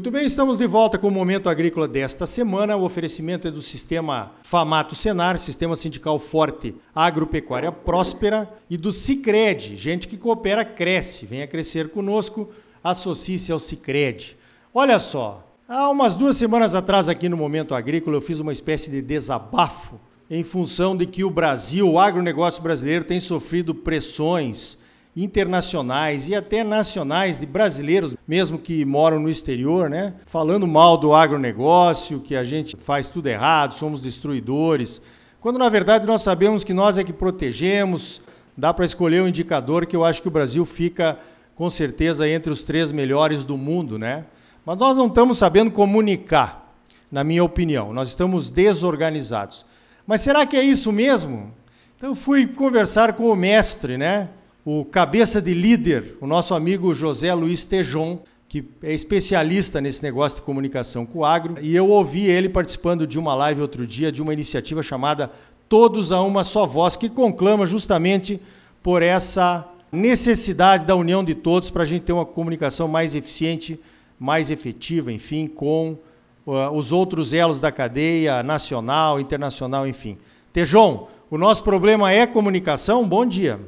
Muito bem, estamos de volta com o Momento Agrícola desta semana. O oferecimento é do Sistema Famato Senar, Sistema Sindical Forte Agropecuária Próspera e do Cicred. Gente que coopera, cresce. Venha crescer conosco, associe-se ao Cicred. Olha só, há umas duas semanas atrás aqui no Momento Agrícola eu fiz uma espécie de desabafo em função de que o Brasil, o agronegócio brasileiro tem sofrido pressões internacionais e até nacionais de brasileiros, mesmo que moram no exterior, né? Falando mal do agronegócio, que a gente faz tudo errado, somos destruidores. Quando na verdade nós sabemos que nós é que protegemos, dá para escolher um indicador que eu acho que o Brasil fica com certeza entre os três melhores do mundo, né? Mas nós não estamos sabendo comunicar, na minha opinião. Nós estamos desorganizados. Mas será que é isso mesmo? Então fui conversar com o mestre, né? O cabeça de líder, o nosso amigo José Luiz Tejon, que é especialista nesse negócio de comunicação com o agro, e eu ouvi ele participando de uma live outro dia de uma iniciativa chamada Todos a uma só voz, que conclama justamente por essa necessidade da união de todos para a gente ter uma comunicação mais eficiente, mais efetiva, enfim, com uh, os outros elos da cadeia nacional, internacional, enfim. Tejon, o nosso problema é comunicação. Bom dia.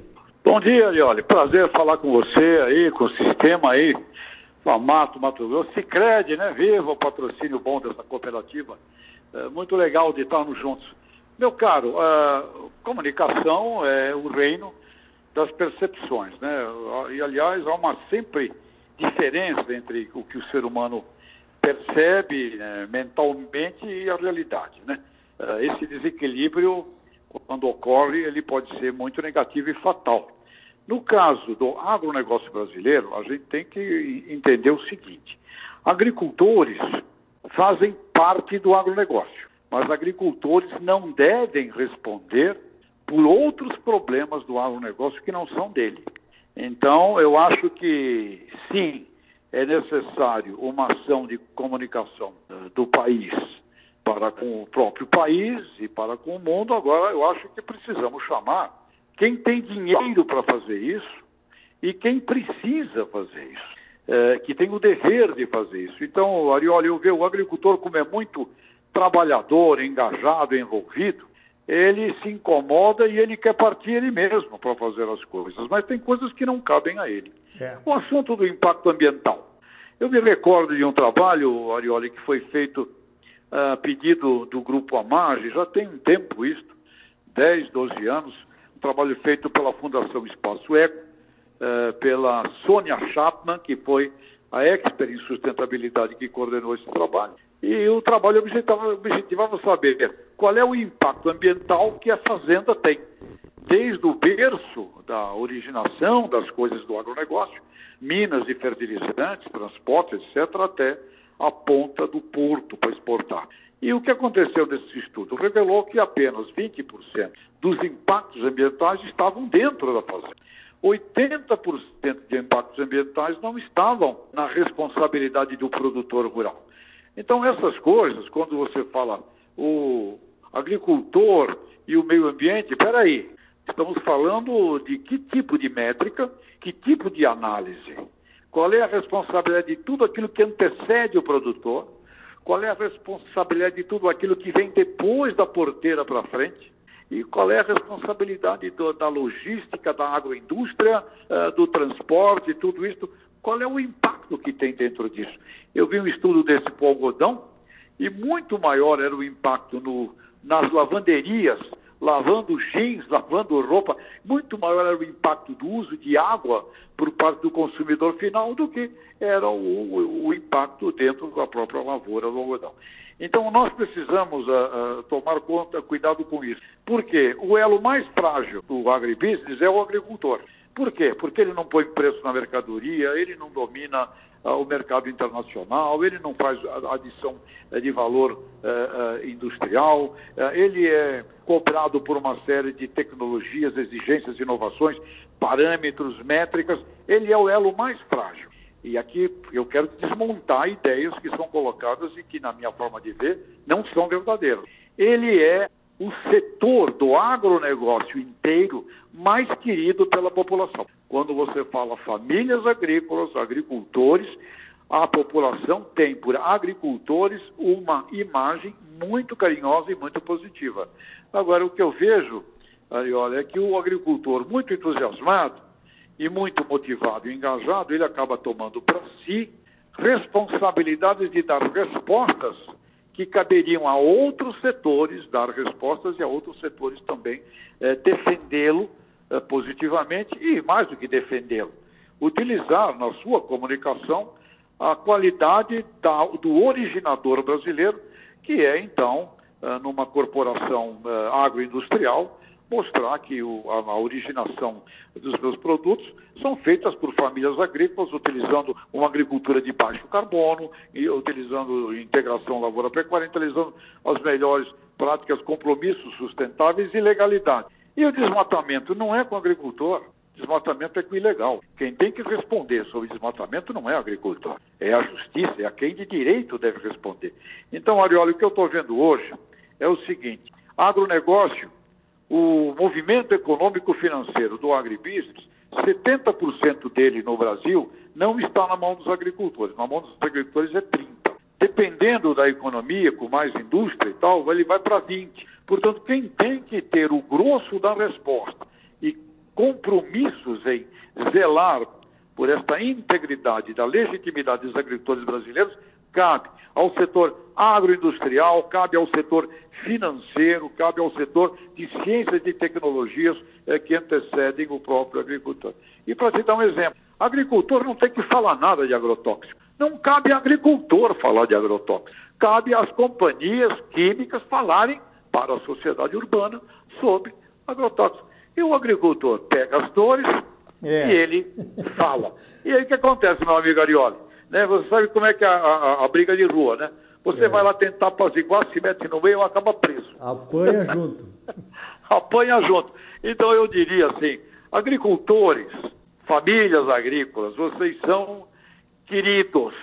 Bom dia, Lioli. Prazer falar com você aí, com o sistema aí, Famato, Mato Grosso, Cicred, né? Viva o patrocínio bom dessa cooperativa. É muito legal de estarmos juntos. Meu caro, comunicação é o reino das percepções, né? E, aliás, há uma sempre diferença entre o que o ser humano percebe né, mentalmente e a realidade, né? É, esse desequilíbrio quando ocorre, ele pode ser muito negativo e fatal. No caso do agronegócio brasileiro, a gente tem que entender o seguinte: agricultores fazem parte do agronegócio, mas agricultores não devem responder por outros problemas do agronegócio que não são dele. Então, eu acho que sim, é necessário uma ação de comunicação eh, do país para com o próprio país e para com o mundo. Agora, eu acho que precisamos chamar quem tem dinheiro para fazer isso e quem precisa fazer isso, é, que tem o dever de fazer isso. Então, Arioli, eu vejo o agricultor como é muito trabalhador, engajado, envolvido, ele se incomoda e ele quer partir ele mesmo para fazer as coisas, mas tem coisas que não cabem a ele. É. O assunto do impacto ambiental. Eu me recordo de um trabalho, Arioli, que foi feito a pedido do Grupo Amage, já tem um tempo isso, 10, 12 anos, um trabalho feito pela Fundação Espaço Eco, eh, pela Sônia Chapman, que foi a expert em sustentabilidade que coordenou esse trabalho. E o trabalho objetivava, objetivava saber qual é o impacto ambiental que a fazenda tem, desde o berço da originação das coisas do agronegócio, minas de fertilizantes, transporte, etc., até a ponta do porto para exportar. E o que aconteceu nesse estudo? Revelou que apenas 20% dos impactos ambientais estavam dentro da fazenda. 80% de impactos ambientais não estavam na responsabilidade do produtor rural. Então, essas coisas, quando você fala o agricultor e o meio ambiente, peraí, estamos falando de que tipo de métrica, que tipo de análise? Qual é a responsabilidade de tudo aquilo que antecede o produtor? Qual é a responsabilidade de tudo aquilo que vem depois da porteira para frente? E qual é a responsabilidade do, da logística, da agroindústria, uh, do transporte, tudo isso? Qual é o impacto que tem dentro disso? Eu vi um estudo desse para o algodão e muito maior era o impacto no, nas lavanderias lavando jeans, lavando roupa, muito maior era o impacto do uso de água por parte do consumidor final do que era o, o, o impacto dentro da própria lavoura do algodão. Então nós precisamos uh, uh, tomar conta, cuidado com isso. Por quê? O elo mais frágil do agribusiness é o agricultor. Por quê? Porque ele não põe preço na mercadoria, ele não domina o mercado internacional, ele não faz adição eh, de valor eh, eh, industrial, ele é cobrado por uma série de tecnologias, exigências, inovações, parâmetros, métricas, ele é o elo mais frágil. E aqui eu quero desmontar ideias que são colocadas e que, na minha forma de ver, não são verdadeiras. Ele é o setor do agronegócio inteiro mais querido pela população. Quando você fala famílias agrícolas, agricultores, a população tem por agricultores uma imagem muito carinhosa e muito positiva. Agora, o que eu vejo, Ariola, é que o agricultor muito entusiasmado e muito motivado e engajado, ele acaba tomando para si responsabilidades de dar respostas que caberiam a outros setores dar respostas e a outros setores também é, defendê-lo positivamente e, mais do que defendê-lo, utilizar na sua comunicação a qualidade da, do originador brasileiro, que é, então, é, numa corporação agroindustrial, mostrar que o, a, a, originação dos meus produtos são feitas por famílias agrícolas utilizando uma agricultura de baixo carbono e utilizando integração lavoura-pecuária, utilizando as melhores práticas, compromissos sustentáveis e legalidade. E o desmatamento não é com o agricultor, desmatamento é com o ilegal. Quem tem que responder sobre desmatamento não é o agricultor, é a justiça, é a quem de direito deve responder. Então, Arioli, o que eu estou vendo hoje é o seguinte: agronegócio o movimento econômico financeiro do agribusiness, 70% dele no Brasil não está na mão dos agricultores, na mão dos agricultores é 30%. Dependendo da economia, com mais indústria e tal, ele vai para 20%. Portanto, quem tem que ter o grosso da resposta e compromissos em zelar por esta integridade da legitimidade dos agricultores brasileiros cabe ao setor agroindustrial, cabe ao setor financeiro, cabe ao setor de ciências e tecnologias é, que antecedem o próprio agricultor. E para dar um exemplo, agricultor não tem que falar nada de agrotóxico. Não cabe agricultor falar de agrotóxico. Cabe às companhias químicas falarem para a sociedade urbana sobre agrotóxico. E o agricultor pega as dores é. e ele fala. E aí o que acontece, meu amigo Arioli? Né? Você sabe como é que é a, a, a briga de rua, né? Você é. vai lá tentar apaziguar, se mete no meio e acaba preso. Apanha junto. Apanha junto. Então eu diria assim, agricultores, famílias agrícolas, vocês são queridos.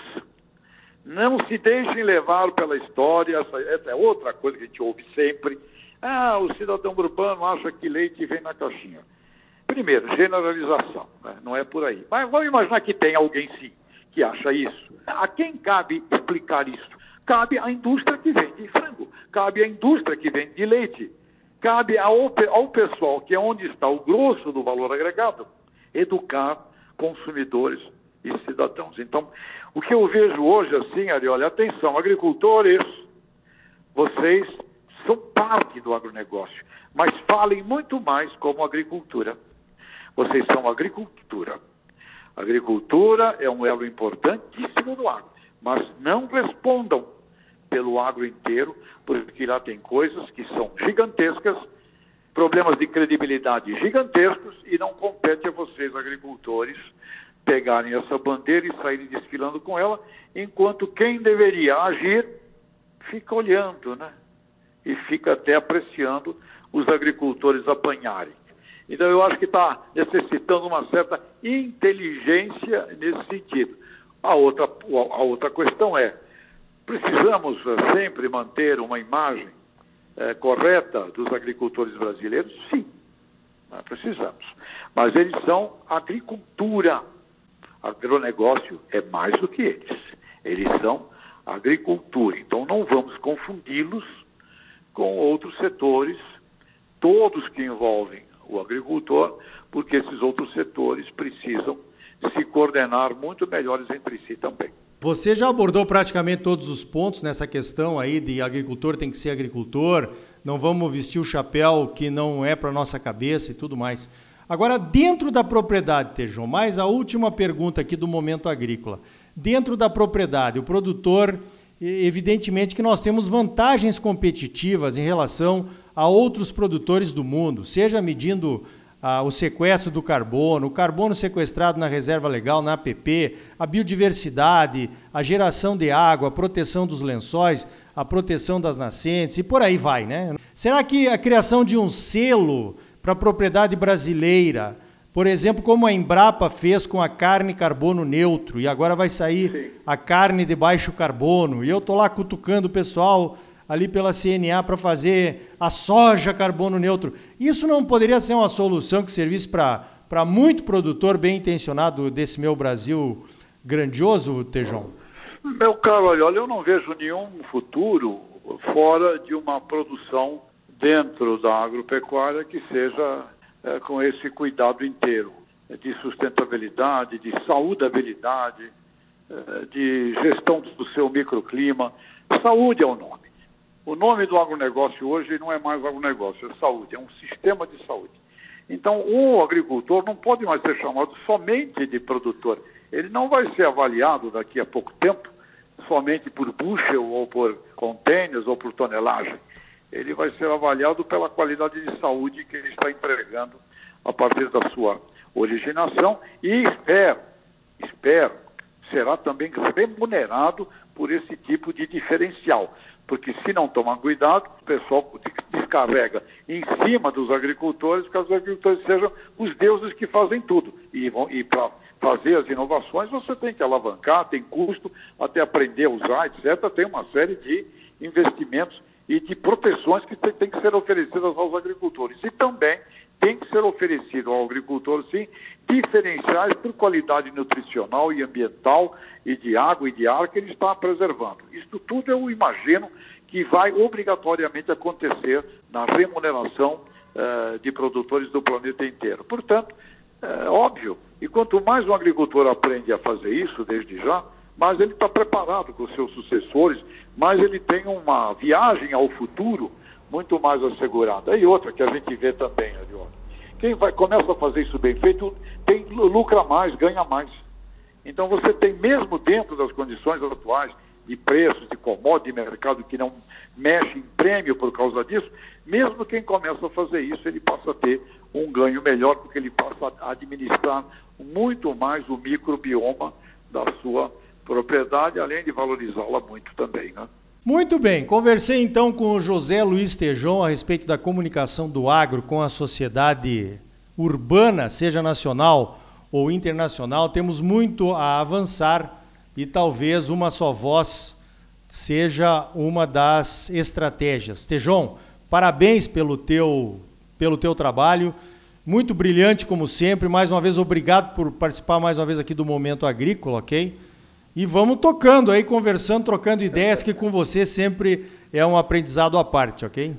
Não se deixem levar pela história, essa, essa é outra coisa que a gente ouve sempre. Ah, o cidadão urbano acha que leite vem na caixinha. Primeiro, generalização, né? não é por aí. Mas vamos imaginar que tem alguém sim que acha isso. A quem cabe explicar isso? Cabe à indústria que vende frango, cabe à indústria que vende leite, cabe ao, ao pessoal, que é onde está o grosso do valor agregado, educar consumidores e cidadãos. Então, o que eu vejo hoje assim, Arioli, atenção, agricultores, vocês são parte do agronegócio, mas falem muito mais como agricultura. Vocês são agricultura. Agricultura é um elo importantíssimo do agro, mas não respondam pelo agro inteiro, porque lá tem coisas que são gigantescas, problemas de credibilidade gigantescos e não compete a vocês, agricultores, pegarem essa bandeira e saírem desfilando com ela, enquanto quem deveria agir fica olhando, né? E fica até apreciando os agricultores apanharem. Então, eu acho que está necessitando uma certa inteligência nesse sentido. A outra, a outra questão é: precisamos eh, sempre manter uma imagem é, correta dos agricultores brasileiros? Sim, precisamos. Mas eles são agricultura. Agronegócio é mais do que eles. Eles são agricultura. Então, não vamos confundi-los com outros setores, todos que envolvem o agricultor, porque esses outros setores precisam se coordenar muito melhores entre si também. Você já abordou praticamente todos os pontos nessa questão aí de agricultor tem que ser agricultor, não vamos vestir o chapéu que não é para nossa cabeça e tudo mais. Agora, dentro da propriedade, Tejon, mais a última pergunta aqui do momento agrícola. Dentro da propriedade, o produtor, evidentemente que nós temos vantagens competitivas em relação a outros produtores do mundo, seja medindo ah, o sequestro do carbono, o carbono sequestrado na reserva legal, na APP, a biodiversidade, a geração de água, a proteção dos lençóis, a proteção das nascentes e por aí vai, né? Será que a criação de um selo para a propriedade brasileira, por exemplo, como a Embrapa fez com a carne carbono neutro e agora vai sair Sim. a carne de baixo carbono, e eu tô lá cutucando o pessoal ali pela CNA para fazer a soja carbono neutro. Isso não poderia ser uma solução que servisse para muito produtor bem intencionado desse meu Brasil grandioso, Tejão? Meu caro, olha, eu não vejo nenhum futuro fora de uma produção dentro da agropecuária que seja é, com esse cuidado inteiro de sustentabilidade, de saudabilidade, é, de gestão do seu microclima. Saúde é o nome. O nome do agronegócio hoje não é mais agronegócio, é saúde, é um sistema de saúde. Então, o agricultor não pode mais ser chamado somente de produtor. Ele não vai ser avaliado daqui a pouco tempo somente por bushel ou por containers ou por tonelagem. Ele vai ser avaliado pela qualidade de saúde que ele está entregando a partir da sua originação e espero, espero, será também remunerado por esse tipo de diferencial. Porque se não tomar cuidado, o pessoal descarrega em cima dos agricultores, que os agricultores sejam os deuses que fazem tudo. E, e para fazer as inovações, você tem que alavancar, tem custo, até aprender a usar, etc. Tem uma série de investimentos e de proteções que têm que ser oferecidas aos agricultores. E também tem que ser oferecido ao agricultor, sim, diferenciais por qualidade nutricional e ambiental e de água e de ar que ele está preservando. Isso tudo eu imagino que vai obrigatoriamente acontecer na remuneração eh, de produtores do planeta inteiro. Portanto, é óbvio, e quanto mais um agricultor aprende a fazer isso desde já, mais ele está preparado com seus sucessores, mais ele tem uma viagem ao futuro muito mais assegurada. E outra que a gente vê também, Ariota, quem vai, começa a fazer isso bem feito, tem, lucra mais, ganha mais. Então você tem, mesmo dentro das condições atuais, de preços, de commodity, de mercado que não mexe em prêmio por causa disso, mesmo quem começa a fazer isso, ele passa a ter um ganho melhor, porque ele passa a administrar muito mais o microbioma da sua propriedade, além de valorizá-la muito também. Né? Muito bem, conversei então com o José Luiz Tejon a respeito da comunicação do agro com a sociedade urbana, seja nacional ou internacional. Temos muito a avançar e talvez uma só voz seja uma das estratégias. Tejon, parabéns pelo teu, pelo teu trabalho, muito brilhante como sempre. Mais uma vez, obrigado por participar mais uma vez aqui do Momento Agrícola, ok? E vamos tocando aí, conversando, trocando ideias, que com você sempre é um aprendizado à parte, ok?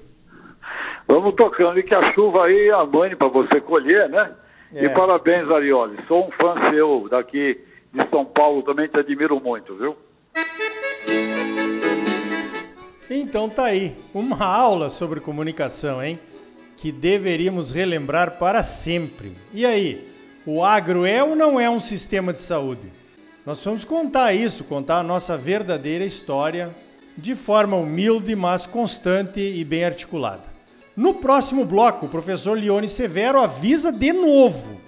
Vamos tocando e que a chuva aí amane para você colher, né? É. E parabéns, Arioli. Sou um fã seu daqui de São Paulo também te admiro muito, viu? Então tá aí, uma aula sobre comunicação, hein? Que deveríamos relembrar para sempre. E aí, o agro é ou não é um sistema de saúde? Nós vamos contar isso, contar a nossa verdadeira história de forma humilde, mas constante e bem articulada. No próximo bloco, o professor Leone Severo avisa de novo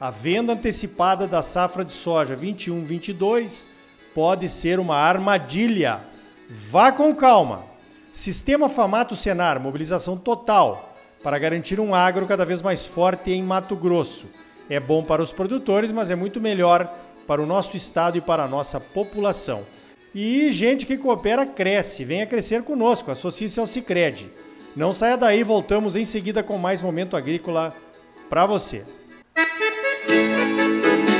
a venda antecipada da safra de soja 21-22 pode ser uma armadilha. Vá com calma. Sistema Famato Senar, mobilização total para garantir um agro cada vez mais forte em Mato Grosso. É bom para os produtores, mas é muito melhor para o nosso estado e para a nossa população. E gente que coopera cresce, venha crescer conosco, associe-se ao Cicred. Não saia daí, voltamos em seguida com mais momento agrícola para você. Música